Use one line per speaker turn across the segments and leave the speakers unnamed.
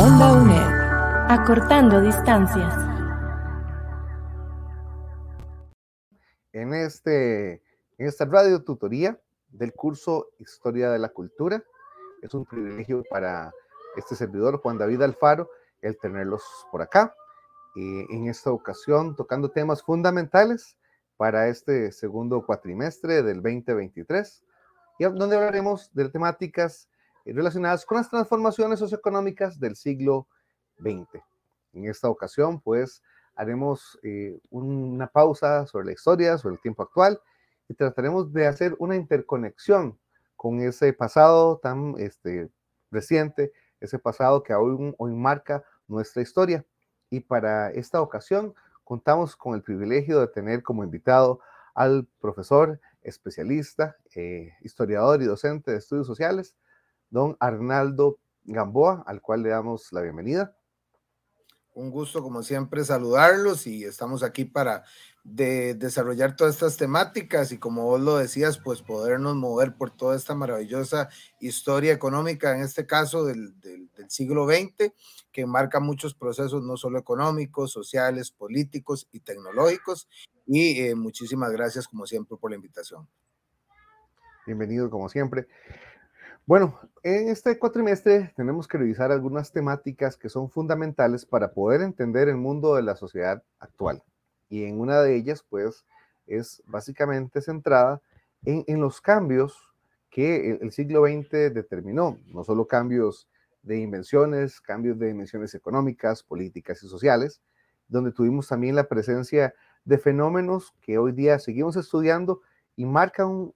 Onda UNED. Acortando distancias.
En, este, en esta radio tutoría del curso Historia de la Cultura, es un privilegio para este servidor, Juan David Alfaro, el tenerlos por acá. Eh, en esta ocasión, tocando temas fundamentales para este segundo cuatrimestre del 2023, y donde hablaremos de temáticas relacionadas con las transformaciones socioeconómicas del siglo XX. En esta ocasión, pues, haremos eh, una pausa sobre la historia, sobre el tiempo actual, y trataremos de hacer una interconexión con ese pasado tan este, reciente, ese pasado que hoy, hoy marca nuestra historia. Y para esta ocasión contamos con el privilegio de tener como invitado al profesor especialista, eh, historiador y docente de estudios sociales, don Arnaldo Gamboa, al cual le damos la bienvenida.
Un gusto, como siempre, saludarlos y estamos aquí para de desarrollar todas estas temáticas y como vos lo decías, pues podernos mover por toda esta maravillosa historia económica, en este caso del, del, siglo XX, que marca muchos procesos, no solo económicos, sociales, políticos y tecnológicos. Y eh, muchísimas gracias, como siempre, por la invitación.
Bienvenido, como siempre. Bueno, en este cuatrimestre tenemos que revisar algunas temáticas que son fundamentales para poder entender el mundo de la sociedad actual. Y en una de ellas, pues, es básicamente centrada en, los cambios que el, siglo XX determinó, no solo cambios de invenciones, cambios de dimensiones económicas, políticas y sociales, donde tuvimos también la presencia de fenómenos que hoy día seguimos estudiando y marcan un,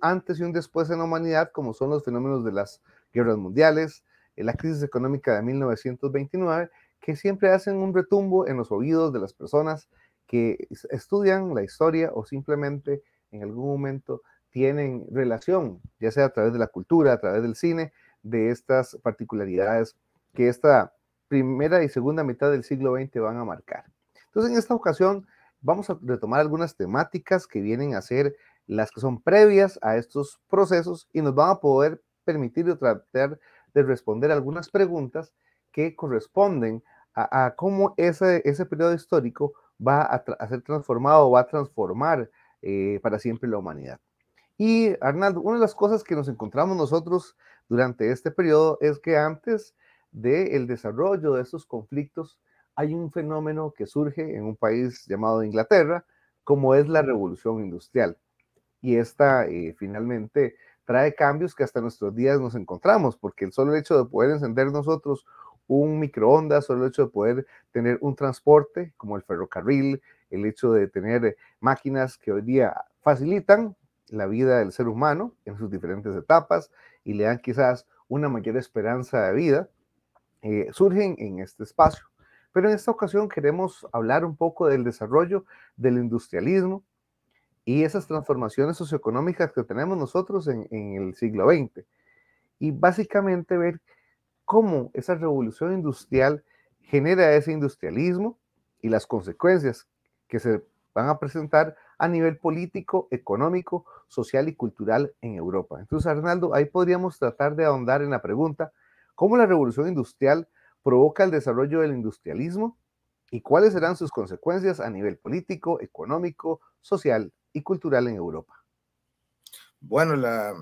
antes y un después en la humanidad, como son los fenómenos de las guerras mundiales, la crisis económica de 1929, que siempre hacen un retumbo en los oídos de las personas que estudian la historia o simplemente en algún momento tienen relación, ya sea a través de la cultura, a través del cine, de estas particularidades que esta primera y segunda mitad del siglo XX van a marcar. Entonces, en esta ocasión vamos a retomar algunas temáticas que vienen a ser las que son previas a estos procesos y nos van a poder permitir tratar de responder algunas preguntas que corresponden a, cómo ese, ese periodo histórico va a, ser transformado, va a transformar eh, para siempre la humanidad. Y Arnaldo, una de las cosas que nos encontramos nosotros durante este periodo es que antes del desarrollo de estos conflictos hay un fenómeno que surge en un país llamado Inglaterra, como es la revolución industrial. Y esta eh, finalmente trae cambios que hasta nuestros días nos encontramos, porque el solo hecho de poder encender nosotros un microondas, solo el hecho de poder tener un transporte como el ferrocarril, el hecho de tener máquinas que hoy día facilitan la vida del ser humano en sus diferentes etapas y le dan quizás una mayor esperanza de vida, eh, surgen en este espacio. Pero en esta ocasión queremos hablar un poco del desarrollo del industrialismo y esas transformaciones socioeconómicas que tenemos nosotros en, el siglo XX. Y básicamente ver cómo esa revolución industrial genera ese industrialismo y las consecuencias que se van a presentar a nivel político, económico, social y cultural en Europa. Entonces, Arnaldo, ahí podríamos tratar de ahondar en la pregunta, ¿cómo la revolución industrial provoca el desarrollo del industrialismo y cuáles serán sus consecuencias a nivel político, económico, social y cultural en Europa?
Bueno, la,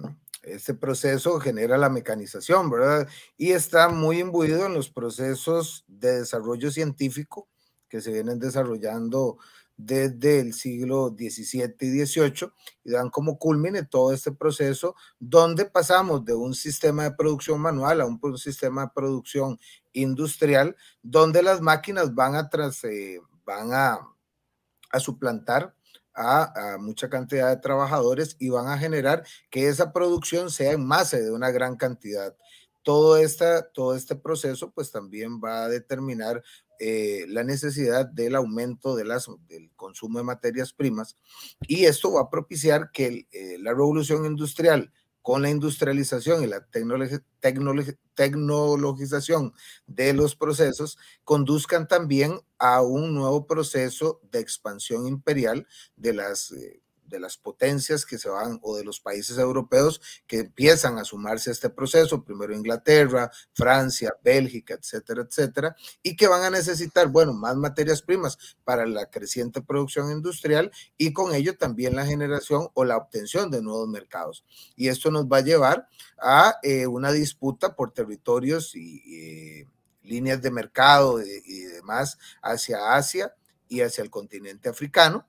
este proceso genera la mecanización, ¿verdad? Y está muy imbuido en los procesos de desarrollo científico que se vienen desarrollando desde el siglo XVII y XVIII y dan como culmine todo este proceso donde pasamos de un sistema de producción manual a un, sistema de producción industrial donde las máquinas van a, tras, eh, van a, a suplantar a, mucha cantidad de trabajadores y van a generar que esa producción sea en masa de una gran cantidad. Todo, esta, todo este proceso pues también va a determinar eh, la necesidad del aumento de las, del consumo de materias primas y esto va a propiciar que eh, la revolución industrial con la industrialización y la tecnologización de los procesos conduzcan también a un nuevo proceso de expansión imperial de las eh, de las potencias que se van o de los países europeos que empiezan a sumarse a este proceso, primero Inglaterra, Francia, Bélgica, etcétera, etcétera, y que van a necesitar, bueno, más materias primas para la creciente producción industrial y con ello también la generación o la obtención de nuevos mercados. Y esto nos va a llevar a eh, una disputa por territorios y eh, líneas de mercado y demás hacia Asia y hacia el continente africano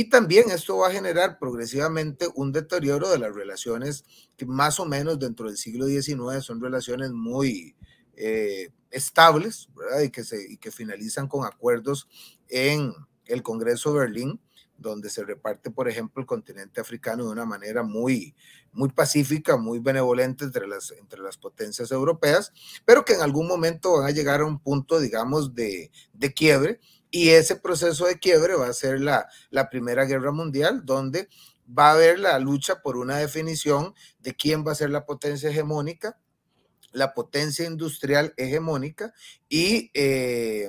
y también esto va a generar progresivamente un deterioro de las relaciones que más o menos dentro del siglo XIX son relaciones muy eh, estables ¿verdad? Y, que se, y que finalizan con acuerdos en el Congreso de Berlín, donde se reparte, por ejemplo, el continente africano de una manera muy, muy pacífica, muy benevolente entre las, entre las potencias europeas, pero que en algún momento van a llegar a un punto, digamos, de, de quiebre y ese proceso de quiebre va a ser la, la Primera Guerra Mundial, donde va a haber la lucha por una definición de quién va a ser la potencia hegemónica, la potencia industrial hegemónica y, eh,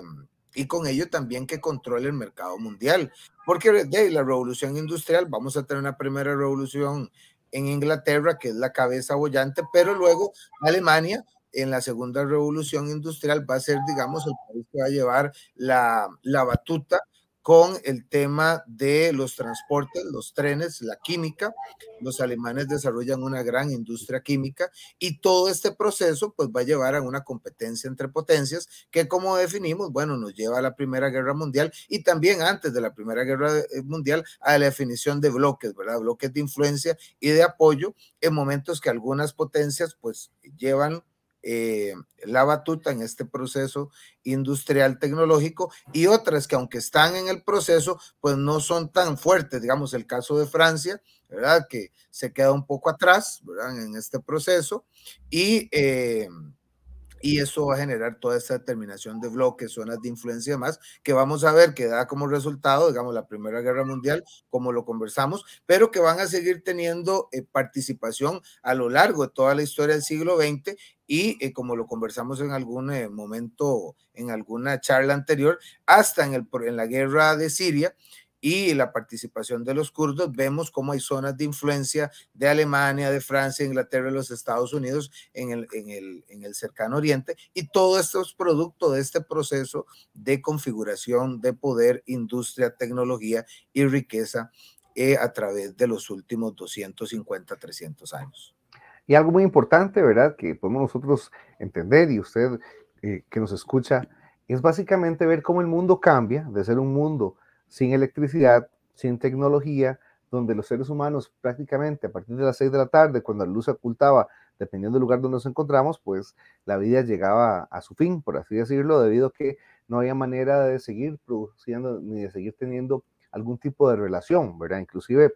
y con ello también que controle el mercado mundial. Porque de la revolución industrial, vamos a tener una primera revolución en Inglaterra, que es la cabeza bollante, pero luego Alemania en la segunda revolución industrial va a ser, digamos, el país que va a llevar la, la batuta con el tema de los transportes, los trenes, la química. Los alemanes desarrollan una gran industria química y todo este proceso pues va a llevar a una competencia entre potencias que como definimos, bueno, nos lleva a la Primera Guerra Mundial y también antes de la Primera Guerra eh, Mundial a la definición de bloques, ¿verdad? Bloques de influencia y de apoyo en momentos que algunas potencias pues llevan eh, la batuta en este proceso industrial tecnológico y otras que aunque están en el proceso, pues no son tan fuertes, digamos el caso de Francia, ¿verdad? Que se queda un poco atrás. En este proceso y... Eh, y eso va a generar toda esta determinación de bloques, zonas de influencia y demás, que vamos a ver que da como resultado, digamos, la Primera Guerra Mundial, como lo conversamos, pero que van a seguir teniendo eh, participación a lo largo de toda la historia del siglo XX y eh, como lo conversamos en algún eh, momento, en alguna charla anterior, hasta en, el, en la guerra de Siria, y la participación de los kurdos, vemos cómo hay zonas de influencia de Alemania, de Francia, Inglaterra los Estados Unidos en el, en el, en el cercano oriente. Y todo esto es producto de este proceso de configuración de poder, industria, tecnología y riqueza eh, a través de los últimos 250, 300 años.
Y algo muy importante, ¿verdad? Que podemos nosotros entender y usted eh, que nos escucha, es básicamente ver cómo el mundo cambia de ser un mundo sin electricidad, sin tecnología, donde los seres humanos prácticamente a partir de las 6 de la tarde, cuando la luz se ocultaba, dependiendo del lugar donde nos encontramos, pues la vida llegaba a su fin, por así decirlo, debido a que no había manera de seguir produciendo ni de seguir teniendo algún tipo de relación, ¿verdad? Inclusive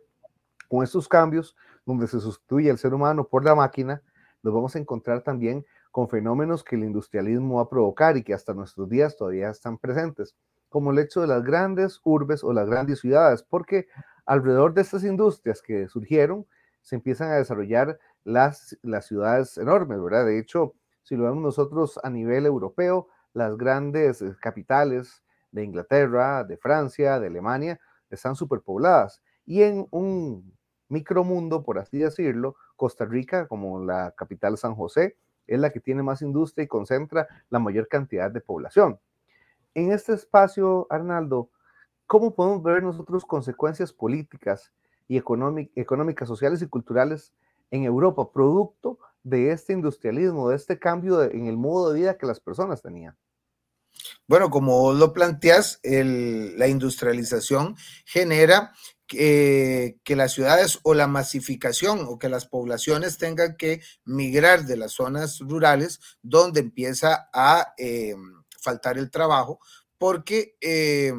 con estos cambios, donde se sustituye el ser humano por la máquina, nos vamos a encontrar también con fenómenos que el industrialismo va a provocar y que hasta nuestros días todavía están presentes como el hecho de las grandes urbes o las grandes ciudades, porque alrededor de estas industrias que surgieron, se empiezan a desarrollar las, las ciudades enormes, ¿verdad? De hecho, si lo vemos nosotros a nivel europeo, las grandes eh, capitales de Inglaterra, de Francia, de Alemania, están superpobladas. Y en un micromundo, por así decirlo, Costa Rica, como la capital San José, es la que tiene más industria y concentra la mayor cantidad de población en este espacio, Arnaldo, ¿cómo podemos ver nosotros consecuencias políticas y económicas, sociales y culturales en Europa, producto de este industrialismo, de este cambio en el modo de vida que las personas tenían?
Bueno, como lo planteas, la industrialización genera que, las ciudades o la masificación o que las poblaciones tengan que migrar de las zonas rurales donde empieza a... Em, faltar el trabajo porque eh,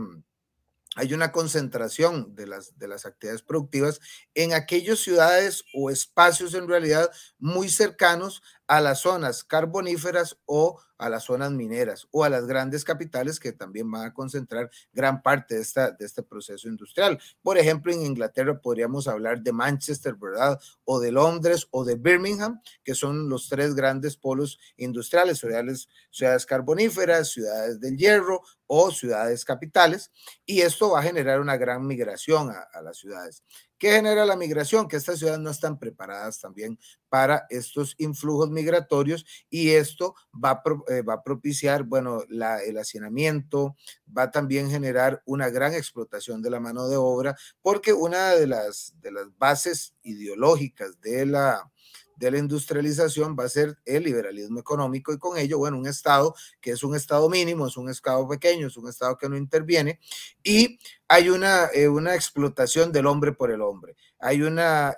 hay una concentración de las, de las actividades productivas en aquellas ciudades o espacios en realidad muy cercanos a las zonas carboníferas o a las zonas mineras o a las grandes capitales que también van a concentrar gran parte de, esta, de este proceso industrial. Por ejemplo, en Inglaterra podríamos hablar de Manchester, ¿verdad? O de Londres o de Birmingham, que son los tres grandes polos industriales, ciudades, ciudades carboníferas, ciudades del hierro o ciudades capitales. Y esto va a generar una gran migración a, a las ciudades. ¿Qué genera la migración? Que estas ciudades no están preparadas también para estos influjos migratorios y esto va a, eh, va propiciar, bueno, el hacinamiento, va a también generar una gran explotación de la mano de obra, porque una de las, de las bases ideológicas de la, de la industrialización va a ser el liberalismo económico y con ello, bueno, un Estado que es un Estado mínimo, es un Estado pequeño, es un Estado que no interviene y hay una, eh, una explotación del hombre por el hombre, hay una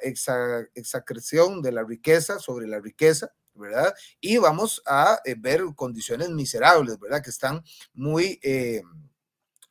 exacreción de la riqueza sobre la riqueza, ¿verdad? Y vamos a eh, ver condiciones miserables, ¿verdad? Que están muy... Eh,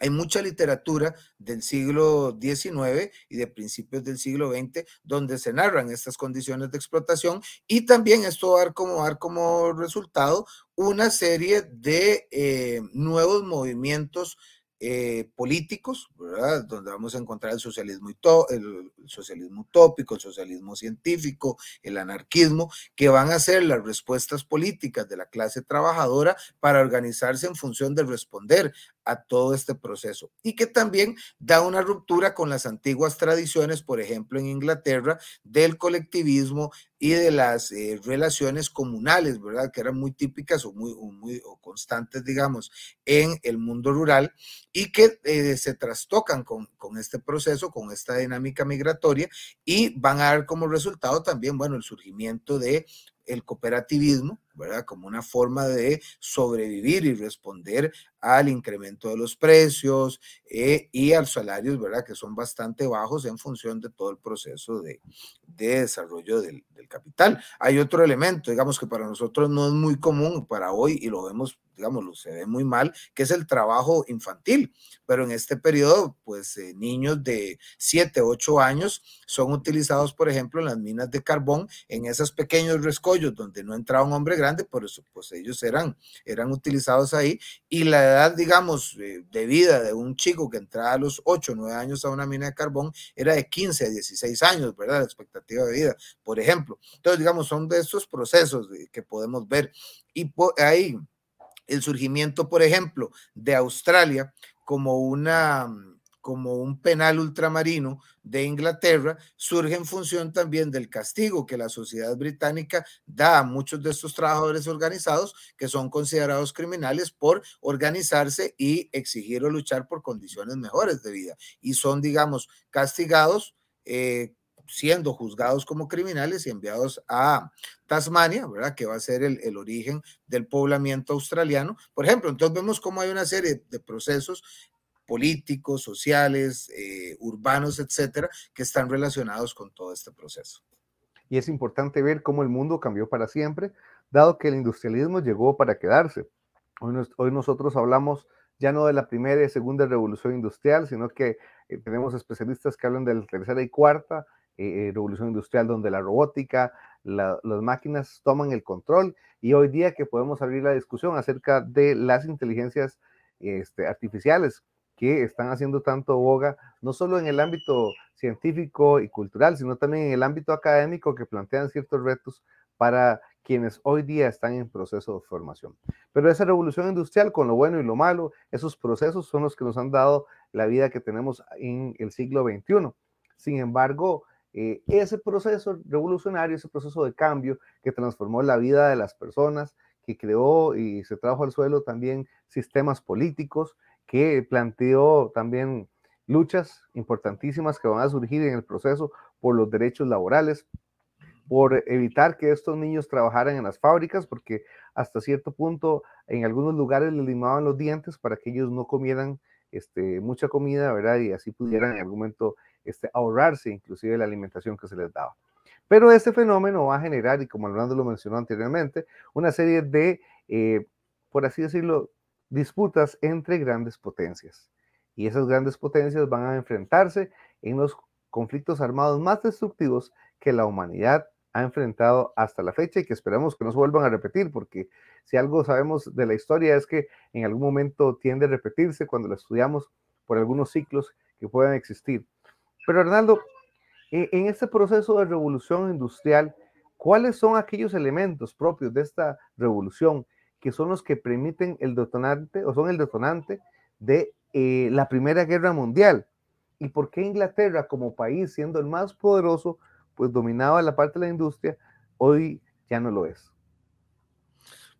hay mucha literatura del siglo XIX y de principios del siglo XX donde se narran estas condiciones de explotación y también esto va a dar como, resultado una serie de eh, nuevos movimientos eh, políticos, ¿verdad? donde vamos a encontrar el socialismo, el socialismo utópico, el socialismo científico, el anarquismo, que van a ser las respuestas políticas de la clase trabajadora para organizarse en función de responder a todo este proceso y que también da una ruptura con las antiguas tradiciones, por ejemplo, en Inglaterra, del colectivismo y de las eh, relaciones comunales, ¿verdad? Que eran muy típicas o muy, muy constantes, digamos, en el mundo rural y que eh, se trastocan con, con este proceso, con esta dinámica migratoria y van a dar como resultado también, bueno, el surgimiento de el cooperativismo, ¿verdad? Como una forma de sobrevivir y responder al incremento de los precios eh, y a los salarios, ¿verdad? Que son bastante bajos en función de todo el proceso de, desarrollo del, del, capital. Hay otro elemento, digamos, que para nosotros no es muy común para hoy y lo vemos digamos, se ve muy mal, que es el trabajo infantil. Pero en este periodo, pues eh, niños de 7, 8 años son utilizados, por ejemplo, en las minas de carbón, en esos pequeños rescollos donde no entraba un hombre grande, por eso, pues ellos eran, eran utilizados ahí. Y la edad, digamos, eh, de vida de un chico que entraba a los 8, 9 años a una mina de carbón era de 15 a 16 años, ¿verdad? La expectativa de vida, por ejemplo. Entonces, digamos, son de estos procesos que podemos ver. Y ahí el surgimiento, por ejemplo, de Australia como una como un penal ultramarino de Inglaterra, surge en función también del castigo que la sociedad británica da a muchos de estos trabajadores organizados que son considerados criminales por organizarse y exigir o luchar por condiciones mejores de vida. Y son, digamos, castigados eh, siendo juzgados como criminales y enviados a Tasmania, ¿verdad? Que va a ser el, el, origen del poblamiento australiano. Por ejemplo, entonces vemos cómo hay una serie de procesos políticos, sociales, eh, urbanos, etcétera, que están relacionados con todo este proceso.
Y es importante ver cómo el mundo cambió para siempre, dado que el industrialismo llegó para quedarse. Hoy, nos, hoy nosotros hablamos ya no de la primera y segunda revolución industrial, sino que eh, tenemos especialistas que hablan de la tercera y cuarta, eh, eh, revolución industrial donde la robótica, las máquinas toman el control y hoy día que podemos abrir la discusión acerca de las inteligencias este, artificiales que están haciendo tanto boga, no solo en el ámbito científico y cultural, sino también en el ámbito académico que plantean ciertos retos para quienes hoy día están en proceso de formación. Pero esa revolución industrial, con lo bueno y lo malo, esos procesos son los que nos han dado la vida que tenemos en el siglo XXI. Sin embargo, eh, ese proceso revolucionario, ese proceso de cambio que transformó la vida de las personas, que creó y se trajo al suelo también sistemas políticos, que planteó también luchas importantísimas que van a surgir en el proceso por los derechos laborales, por evitar que estos niños trabajaran en las fábricas, porque hasta cierto punto en algunos lugares les limaban los dientes para que ellos no comieran este, mucha comida, ¿verdad? Y así pudieran en algún momento este, ahorrarse inclusive la alimentación que se les daba. Pero este fenómeno va a generar, y como Orlando lo mencionó anteriormente, una serie de, eh, por así decirlo, disputas entre grandes potencias. Y esas grandes potencias van a enfrentarse en los conflictos armados más destructivos que la humanidad ha enfrentado hasta la fecha y que esperamos que no se vuelvan a repetir, porque si algo sabemos de la historia es que en algún momento tiende a repetirse cuando la estudiamos por algunos ciclos que puedan existir. Pero Arnaldo, en este proceso de revolución industrial, ¿cuáles son aquellos elementos propios de esta revolución que son los que permiten el detonante o son el detonante de eh, la Primera Guerra Mundial? ¿Y por qué Inglaterra como país, siendo el más poderoso, pues dominaba la parte de la industria, hoy ya no lo es?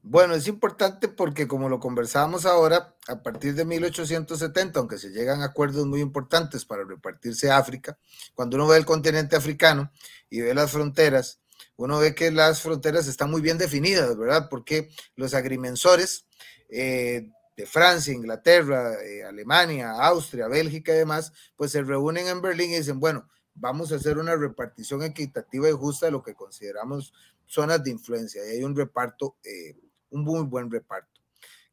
Bueno, es importante porque como lo conversábamos ahora, a partir de 1870, aunque se llegan acuerdos muy importantes para repartirse África, cuando uno ve el continente africano y ve las fronteras, uno ve que las fronteras están muy bien definidas, ¿verdad? Porque los agrimensores eh, de Francia, Inglaterra, eh, Alemania, Austria, Bélgica y demás, pues se reúnen en Berlín y dicen, bueno, vamos a hacer una repartición equitativa y justa de lo que consideramos zonas de influencia. Y hay un reparto eh, un muy buen reparto.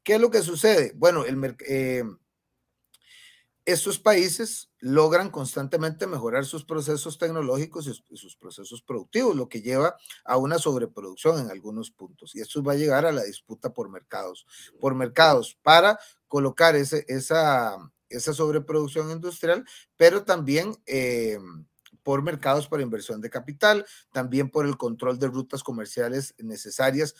¿Qué es lo que sucede? Bueno, el, eh, estos países logran constantemente mejorar sus procesos tecnológicos y sus procesos productivos, lo que lleva a una sobreproducción en algunos puntos. Y esto va a llegar a la disputa por mercados, por mercados para colocar esa, sobreproducción industrial, pero también... Eh, por mercados para inversión de capital, también por el control de rutas comerciales necesarias,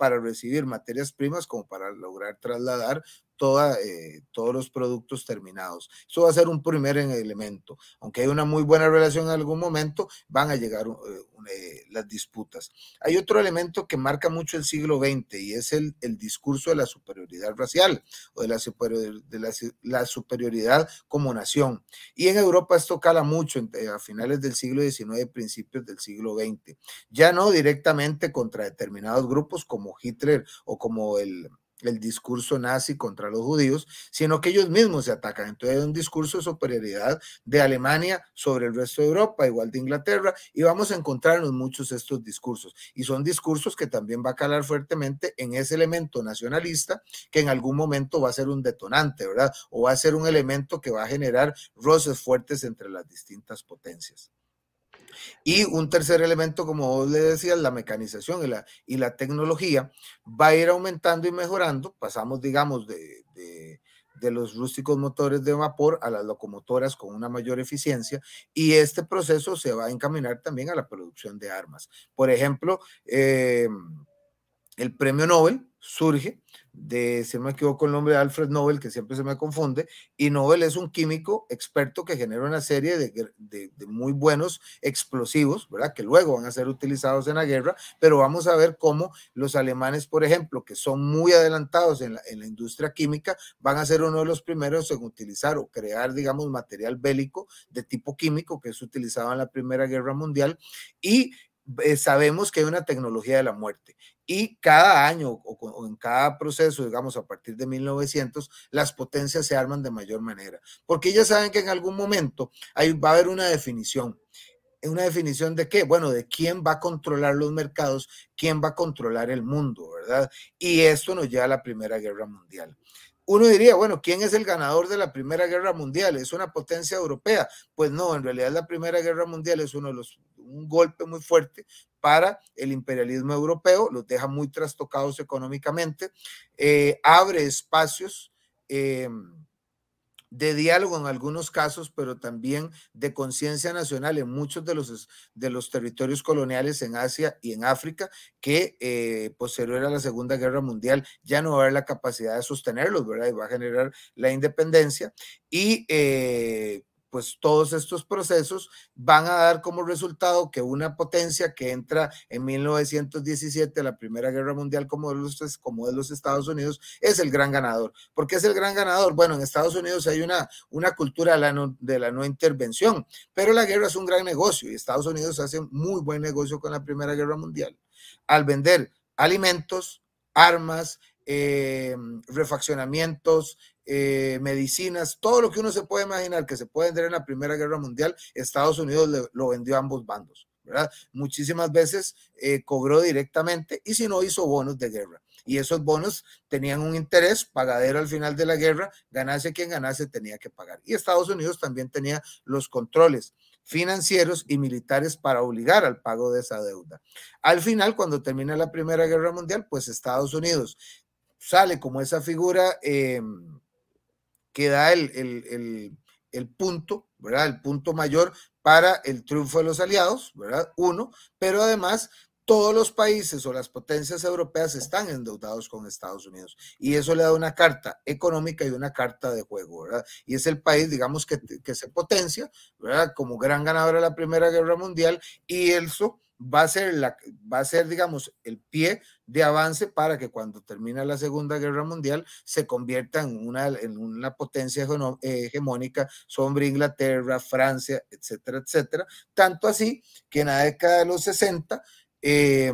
para recibir materias primas como para lograr trasladar toda, eh, todos los productos terminados. Eso va a ser un primer elemento. Aunque hay una muy buena relación en algún momento, van a llegar eh, eh, las disputas. Hay otro elemento que marca mucho el siglo XX y es el, discurso de la superioridad racial o de la, la, superioridad como nación. Y en Europa esto cala mucho a finales del siglo XIX, principios del siglo XX. Ya no directamente contra determinados grupos como Hitler o como el el discurso nazi contra los judíos, sino que ellos mismos se atacan. Entonces hay un discurso de superioridad de Alemania sobre el resto de Europa, igual de Inglaterra, y vamos a encontrarnos muchos de estos discursos. Y son discursos que también va a calar fuertemente en ese elemento nacionalista que en algún momento va a ser un detonante, ¿verdad? O va a ser un elemento que va a generar roces fuertes entre las distintas potencias. Y un tercer elemento, como vos le decías, la mecanización y la, y la tecnología va a ir aumentando y mejorando. Pasamos, digamos, de, de, de, los rústicos motores de vapor a las locomotoras con una mayor eficiencia y este proceso se va a encaminar también a la producción de armas. Por ejemplo, eh, el premio Nobel surge de, si no me equivoco, el nombre de Alfred Nobel, que siempre se me confunde, y Nobel es un químico experto que genera una serie de, muy buenos explosivos, ¿verdad? Que luego van a ser utilizados en la guerra, pero vamos a ver cómo los alemanes, por ejemplo, que son muy adelantados en la, en la industria química, van a ser uno de los primeros en utilizar o crear, digamos, material bélico de tipo químico que es utilizado en la Primera Guerra Mundial y eh, sabemos que hay una tecnología de la muerte y cada año o, en cada proceso, digamos, a partir de 1900, las potencias se arman de mayor manera, porque ellas saben que en algún momento ahí va a haber una definición. ¿Una definición de qué? Bueno, de quién va a controlar los mercados, quién va a controlar el mundo, ¿verdad? Y esto nos lleva a la Primera Guerra Mundial uno diría, bueno, ¿quién es el ganador de la Primera Guerra Mundial? ¿Es una potencia europea? Pues no, en realidad la Primera Guerra Mundial es uno de los, un golpe muy fuerte para el imperialismo europeo, los deja muy trastocados económicamente, eh, abre espacios. Eh, de diálogo en algunos casos, pero también de conciencia nacional en muchos de los, de los territorios coloniales en Asia y en África, que eh, posterior a la Segunda Guerra Mundial ya no va a haber la capacidad de sostenerlos, ¿verdad? Y va a generar la independencia. Y eh, pues todos estos procesos van a dar como resultado que una potencia que entra en 1917 a la Primera Guerra Mundial como de, los, como los Estados Unidos es el gran ganador. ¿Por qué es el gran ganador? Bueno, en Estados Unidos hay una, una cultura de la, no, de la no intervención, pero la guerra es un gran negocio y Estados Unidos hace muy buen negocio con la Primera Guerra Mundial. Al vender alimentos, armas, eh, refaccionamientos, eh, medicinas, todo lo que uno se puede imaginar que se puede vender en la Primera Guerra Mundial, Estados Unidos lo vendió a ambos bandos, ¿verdad? Muchísimas veces eh, cobró directamente y si no hizo bonos de guerra. Y esos bonos tenían un interés pagadero al final de la guerra, ganase quien ganase tenía que pagar. Y Estados Unidos también tenía los controles financieros y militares para obligar al pago de esa deuda. Al final, cuando termina la Primera Guerra Mundial, pues Estados Unidos sale como esa figura eh, que da el, el, punto, ¿verdad? El punto mayor para el triunfo de los aliados, ¿verdad? Uno, pero además todos los países o las potencias europeas están endeudados con Estados Unidos y eso le da una carta económica y una carta de juego, ¿verdad? Y es el país, digamos, que, que se potencia, ¿verdad? Como gran ganador de la Primera Guerra Mundial y eso va a ser, va a ser, digamos, el pie de avance para que cuando termina la Segunda Guerra Mundial se convierta en una, en una potencia hegemónica sobre Inglaterra, Francia, etcétera, etcétera. Tanto así que en la década de los 60 eh,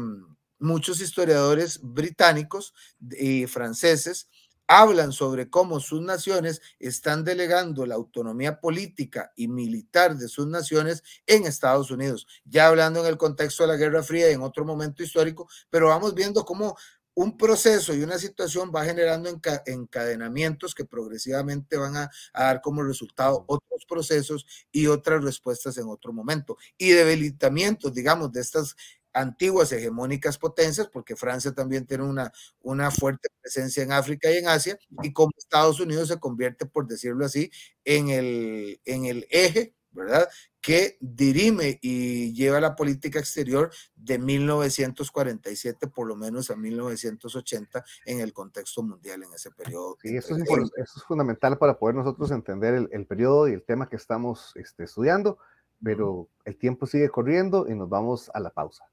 muchos historiadores británicos y franceses hablan sobre cómo sus naciones están delegando la autonomía política y militar de sus naciones en Estados Unidos, ya hablando en el contexto de la Guerra Fría y en otro momento histórico, pero vamos viendo cómo un proceso y una situación va generando encadenamientos que progresivamente van a, a, dar como resultado otros procesos y otras respuestas en otro momento. Y debilitamientos, digamos, de estas antiguas hegemónicas potencias, porque Francia también tiene una, una fuerte presencia en África y en Asia, y como Estados Unidos se convierte, por decirlo así, en el, en el eje, ¿verdad? Que dirime y lleva la política exterior de 1947 por lo menos a 1980 en el contexto mundial en ese periodo.
Sí, eso es, eso es fundamental para poder nosotros entender el, el, periodo y el tema que estamos este, estudiando, pero el tiempo sigue corriendo y nos vamos a la pausa.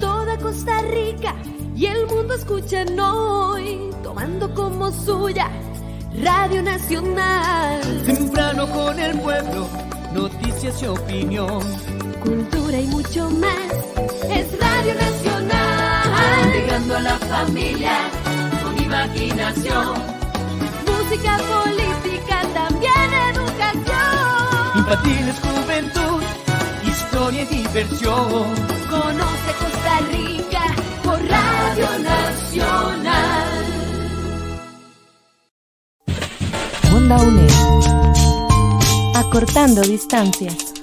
Toda Costa Rica y el mundo escuchan hoy, tomando como suya Radio Nacional.
Temprano con el pueblo, noticias y opinión.
Cultura y mucho más, es Radio Nacional.
Llegando a la familia con imaginación.
Música, política, también educación.
Infantiles, juventud, historia y diversión
Onda UNED. Acortando distancias.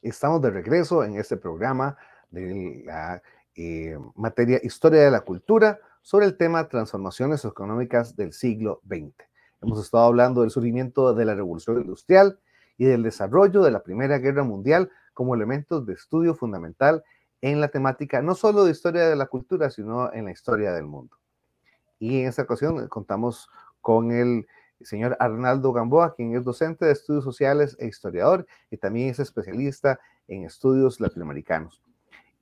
Estamos de regreso en este programa de la eh, materia Historia de la Cultura sobre el tema Transformaciones económicas del siglo XX. Hemos estado hablando del surgimiento de la revolución industrial, y del desarrollo de la Primera Guerra Mundial como elementos de estudio fundamental en la temática no solo de historia de la cultura, sino en la historia del mundo. Y en esta ocasión contamos con el señor Arnaldo Gamboa, quien es docente de estudios sociales e historiador y también es especialista en estudios latinoamericanos.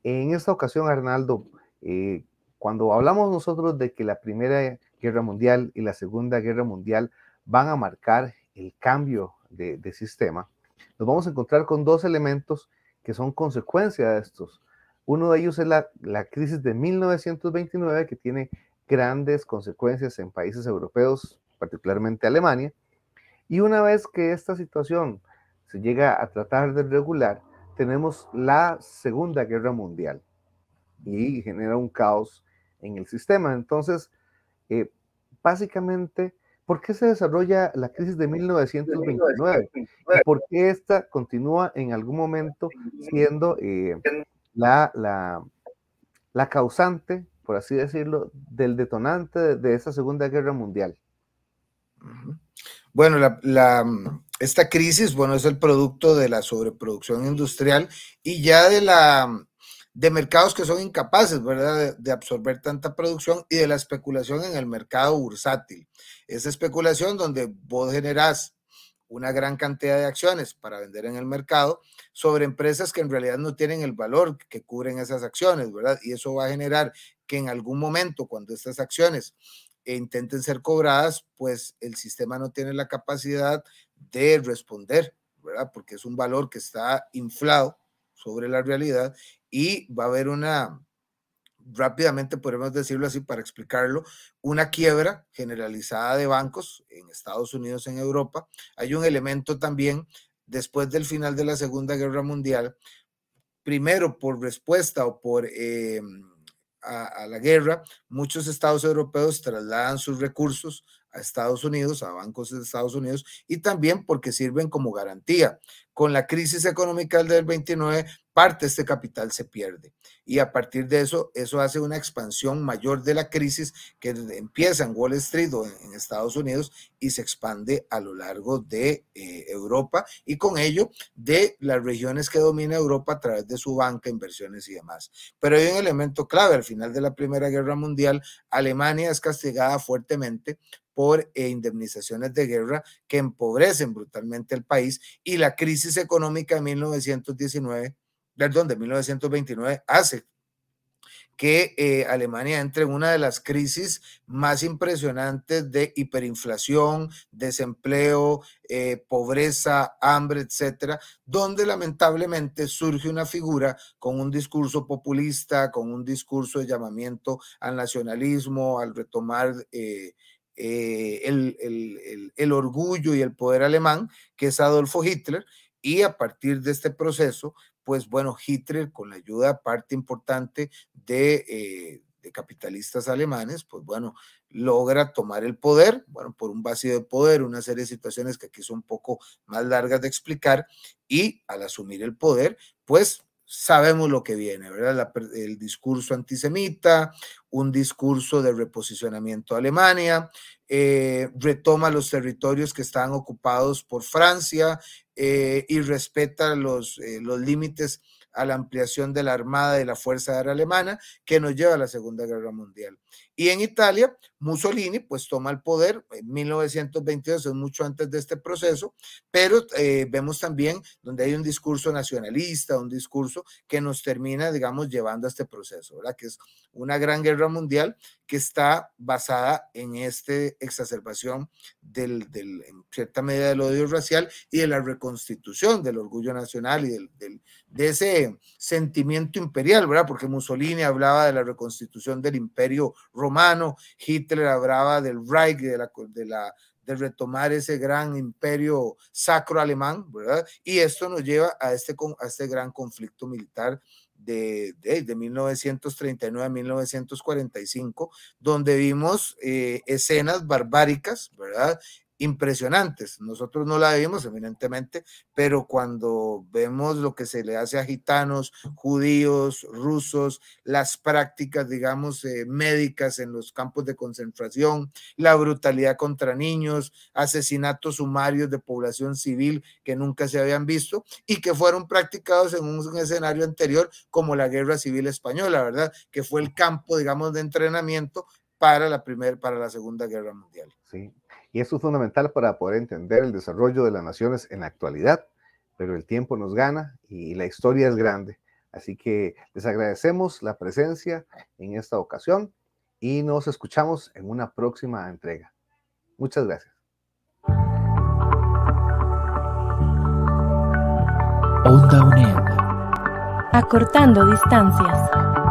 En esta ocasión, Arnaldo, eh, cuando hablamos nosotros de que la Primera Guerra Mundial y la Segunda Guerra Mundial van a marcar el cambio de, sistema, nos vamos a encontrar con dos elementos que son consecuencia de estos. Uno de ellos es la crisis de 1929, que tiene grandes consecuencias en países europeos, particularmente Alemania. Y una vez que esta situación se llega a tratar de regular, tenemos la Segunda Guerra Mundial y genera un caos en el sistema. Entonces, eh, básicamente, ¿Por qué se desarrolla la crisis de 1929? ¿Y por qué esta continúa en algún momento siendo eh, la, la, la, causante, por así decirlo, del detonante de, esa Segunda Guerra Mundial?
Bueno, la, esta crisis, bueno, es el producto de la sobreproducción industrial y ya de la de mercados que son incapaces, ¿verdad?, de, absorber tanta producción y de la especulación en el mercado bursátil. Esa especulación donde vos generás una gran cantidad de acciones para vender en el mercado sobre empresas que en realidad no tienen el valor que cubren esas acciones, ¿verdad? Y eso va a generar que en algún momento, cuando estas acciones intenten ser cobradas, pues el sistema no tiene la capacidad de responder, ¿verdad? Porque es un valor que está inflado sobre la realidad y va a haber una, rápidamente podemos decirlo así para explicarlo, una quiebra generalizada de bancos en Estados Unidos, en Europa. Hay un elemento también después del final de la Segunda Guerra Mundial, primero por respuesta o por... Eh, a, la guerra, muchos estados europeos trasladan sus recursos a Estados Unidos, a bancos de Estados Unidos, y también porque sirven como garantía. Con la crisis económica del 29, parte de este capital se pierde. Y a partir de eso, eso hace una expansión mayor de la crisis que empieza en Wall Street o en, Estados Unidos y se expande a lo largo de eh, Europa y con ello de las regiones que domina Europa a través de su banca, inversiones y demás. Pero hay un elemento clave, al final de la Primera Guerra Mundial, Alemania es castigada fuertemente por eh, indemnizaciones de guerra que empobrecen brutalmente el país y la crisis económica de 1919, perdón, de 1929 hace que eh, Alemania entre en una de las crisis más impresionantes de hiperinflación, desempleo, eh, pobreza, hambre, etcétera, donde lamentablemente surge una figura con un discurso populista, con un discurso de llamamiento al nacionalismo, al retomar eh, el, orgullo y el poder alemán, que es Adolfo Hitler, y a partir de este proceso, pues bueno, Hitler, con la ayuda parte importante de, eh, de capitalistas alemanes, pues bueno, logra tomar el poder, bueno, por un vacío de poder, una serie de situaciones que aquí son un poco más largas de explicar, y al asumir el poder, pues sabemos lo que viene, ¿verdad? el discurso antisemita, un discurso de reposicionamiento a Alemania, eh, retoma los territorios que están ocupados por Francia eh, y respeta los, eh, los límites a la ampliación de la Armada de la Fuerza Aérea Alemana, que nos lleva a la Segunda Guerra Mundial. Y en Italia, Mussolini pues toma el poder en 1922, es mucho antes de este proceso, pero eh, vemos también donde hay un discurso nacionalista, un discurso que nos termina, digamos, llevando a este proceso, ¿verdad? Que es una gran guerra mundial que está basada en esta exacerbación del, del, en cierta medida del odio racial y de la reconstitución del orgullo nacional y del, del, de ese sentimiento imperial, ¿verdad? Porque Mussolini hablaba de la reconstitución del imperio romano, Hitler hablaba del Reich, de la, de retomar ese gran imperio sacro alemán, ¿verdad? Y esto nos lleva a este, a este gran conflicto militar de, de, de 1939 a 1945, donde vimos eh, escenas barbáricas, ¿verdad? Impresionantes. Nosotros no la vimos, evidentemente, pero cuando vemos lo que se le hace a gitanos, judíos, rusos, las prácticas, digamos, eh, médicas en los campos de concentración, la brutalidad contra niños, asesinatos sumarios de población civil que nunca se habían visto y que fueron practicados en un, escenario anterior como la Guerra Civil Española, ¿verdad? Que fue el campo, digamos, de entrenamiento para la primera, para la Segunda Guerra Mundial.
Sí, y eso es fundamental para poder entender el desarrollo de las naciones en la actualidad, pero el tiempo nos gana y la historia es grande. Así que les agradecemos la presencia en esta ocasión y nos escuchamos en una próxima entrega. Muchas gracias.
Acortando distancias.